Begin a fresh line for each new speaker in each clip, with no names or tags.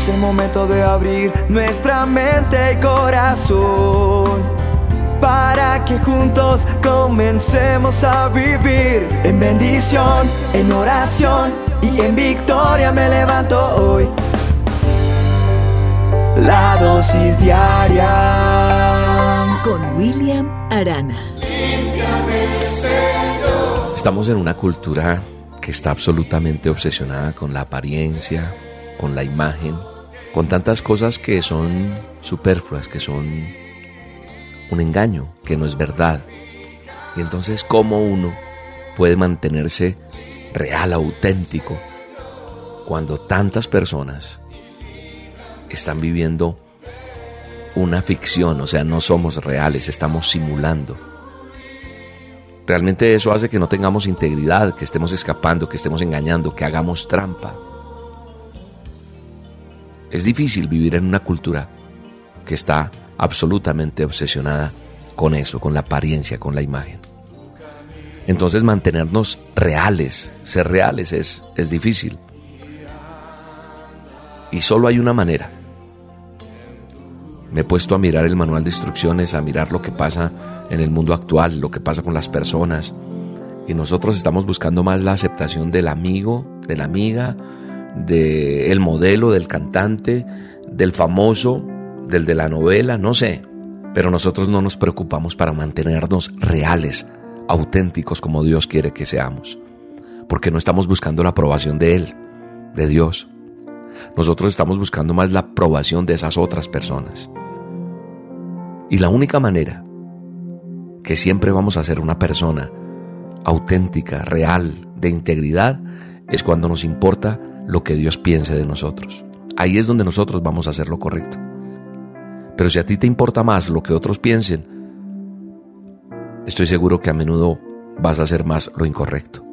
Es el momento de abrir nuestra mente y corazón para que juntos comencemos a vivir en bendición, en oración y en victoria me levanto hoy. La dosis diaria
con William Arana.
Estamos en una cultura que está absolutamente obsesionada con la apariencia, con la imagen, con tantas cosas que son superfluas, que son un engaño, que no es verdad. Y entonces, ¿cómo uno puede mantenerse real, auténtico, cuando tantas personas están viviendo una ficción, o sea, no somos reales, estamos simulando. Realmente eso hace que no tengamos integridad, que estemos escapando, que estemos engañando, que hagamos trampa. Es difícil vivir en una cultura que está absolutamente obsesionada con eso, con la apariencia, con la imagen. Entonces mantenernos reales, ser reales es, es difícil. Y solo hay una manera. Me he puesto a mirar el manual de instrucciones, a mirar lo que pasa en el mundo actual, lo que pasa con las personas. Y nosotros estamos buscando más la aceptación del amigo, de la amiga, del modelo, del cantante, del famoso, del de la novela, no sé. Pero nosotros no nos preocupamos para mantenernos reales, auténticos como Dios quiere que seamos. Porque no estamos buscando la aprobación de Él, de Dios. Nosotros estamos buscando más la aprobación de esas otras personas. Y la única manera que siempre vamos a ser una persona auténtica, real, de integridad, es cuando nos importa lo que Dios piense de nosotros. Ahí es donde nosotros vamos a hacer lo correcto. Pero si a ti te importa más lo que otros piensen, estoy seguro que a menudo vas a hacer más lo incorrecto.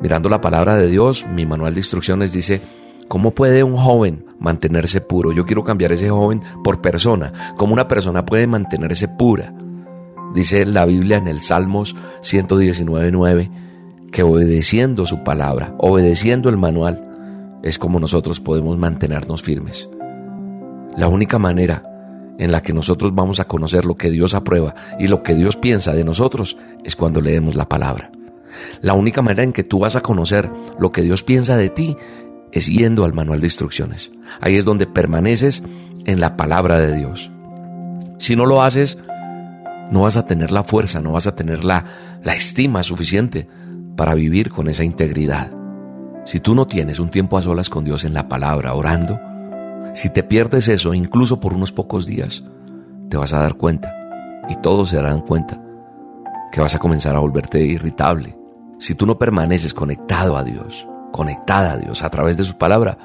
Mirando la palabra de Dios, mi manual de instrucciones dice, ¿cómo puede un joven mantenerse puro? Yo quiero cambiar ese joven por persona. ¿Cómo una persona puede mantenerse pura? Dice la Biblia en el Salmos 119.9 que obedeciendo su palabra, obedeciendo el manual, es como nosotros podemos mantenernos firmes. La única manera en la que nosotros vamos a conocer lo que Dios aprueba y lo que Dios piensa de nosotros es cuando leemos la palabra. La única manera en que tú vas a conocer lo que Dios piensa de ti es yendo al manual de instrucciones. Ahí es donde permaneces en la palabra de Dios. Si no lo haces, no vas a tener la fuerza, no vas a tener la, la estima suficiente para vivir con esa integridad. Si tú no tienes un tiempo a solas con Dios en la palabra, orando, si te pierdes eso, incluso por unos pocos días, te vas a dar cuenta, y todos se darán cuenta, que vas a comenzar a volverte irritable. Si tú no permaneces conectado a Dios, conectada a Dios a través de su palabra,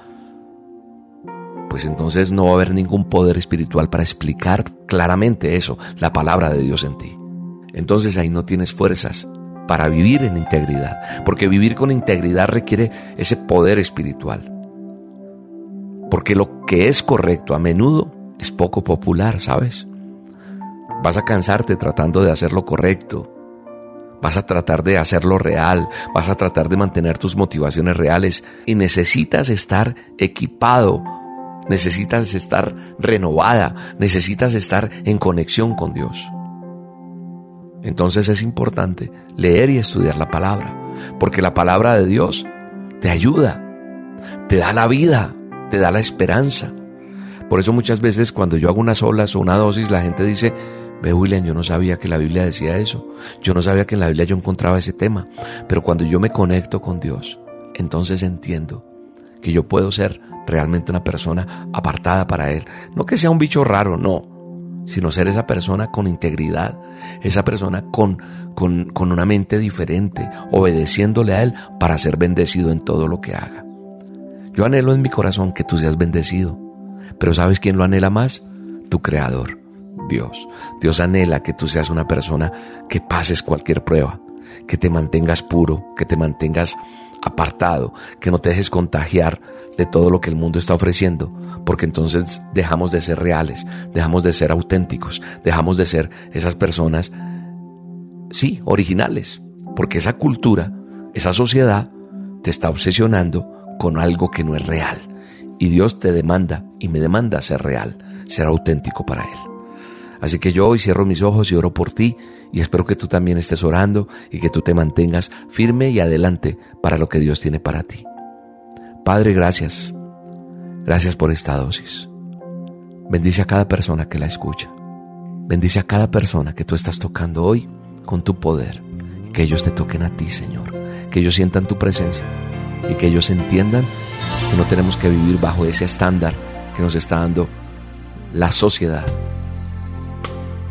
pues entonces no va a haber ningún poder espiritual para explicar claramente eso, la palabra de Dios en ti. Entonces ahí no tienes fuerzas para vivir en integridad, porque vivir con integridad requiere ese poder espiritual. Porque lo que es correcto a menudo es poco popular, ¿sabes? Vas a cansarte tratando de hacer lo correcto. Vas a tratar de hacerlo real, vas a tratar de mantener tus motivaciones reales y necesitas estar equipado, necesitas estar renovada, necesitas estar en conexión con Dios. Entonces es importante leer y estudiar la palabra, porque la palabra de Dios te ayuda, te da la vida, te da la esperanza. Por eso muchas veces cuando yo hago unas olas o una dosis, la gente dice, ve William, yo no sabía que la Biblia decía eso, yo no sabía que en la Biblia yo encontraba ese tema, pero cuando yo me conecto con Dios, entonces entiendo que yo puedo ser realmente una persona apartada para Él. No que sea un bicho raro, no, sino ser esa persona con integridad, esa persona con, con, con, una mente diferente, obedeciéndole a Él para ser bendecido en todo lo que haga. Yo anhelo en mi corazón que tú seas bendecido, pero ¿sabes quién lo anhela más? Tu Creador, Dios. Dios anhela que tú seas una persona que pases cualquier prueba, que te mantengas puro, que te mantengas apartado, que no te dejes contagiar de todo lo que el mundo está ofreciendo, porque entonces dejamos de ser reales, dejamos de ser auténticos, dejamos de ser esas personas, sí, originales, porque esa cultura, esa sociedad te está obsesionando con algo que no es real Y Dios te demanda y me demanda ser real, ser auténtico para Él. Así que yo hoy cierro mis ojos y oro por ti y espero que tú también estés orando y que tú te mantengas firme y adelante para lo que Dios tiene para ti. Padre, gracias. Gracias por esta dosis. Bendice a cada persona que la escucha. Bendice a cada persona que tú estás tocando hoy con tu poder. Que ellos te toquen a ti, Señor. Que ellos sientan tu presencia y que ellos entiendan que no tenemos que vivir bajo ese estándar que nos está dando la sociedad,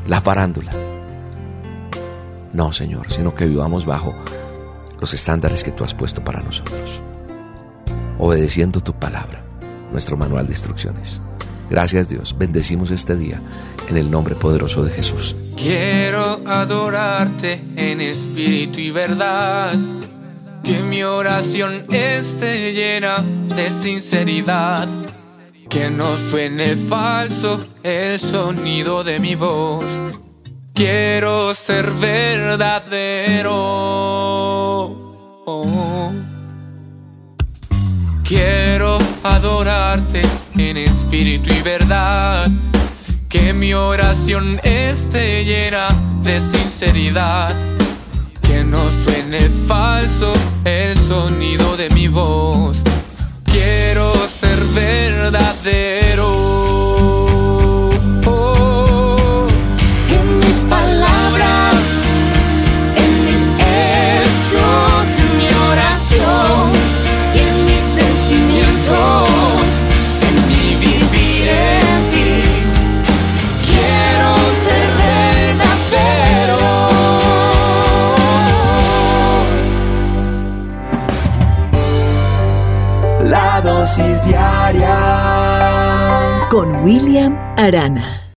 la farándula. No, Señor, sino que vivamos bajo los estándares que tú has puesto para nosotros, obedeciendo tu palabra, nuestro manual de instrucciones. Gracias Dios, bendecimos este día en el nombre poderoso de Jesús.
Quiero adorarte en espíritu y verdad, que mi oración esté llena de sinceridad, que no suene falso el sonido de mi voz. Quiero ser verdadero. Quiero adorarte en espíritu y verdad. Que mi oración esté llena de sinceridad. Que no suene falso el sonido de mi voz.
Con William Arana.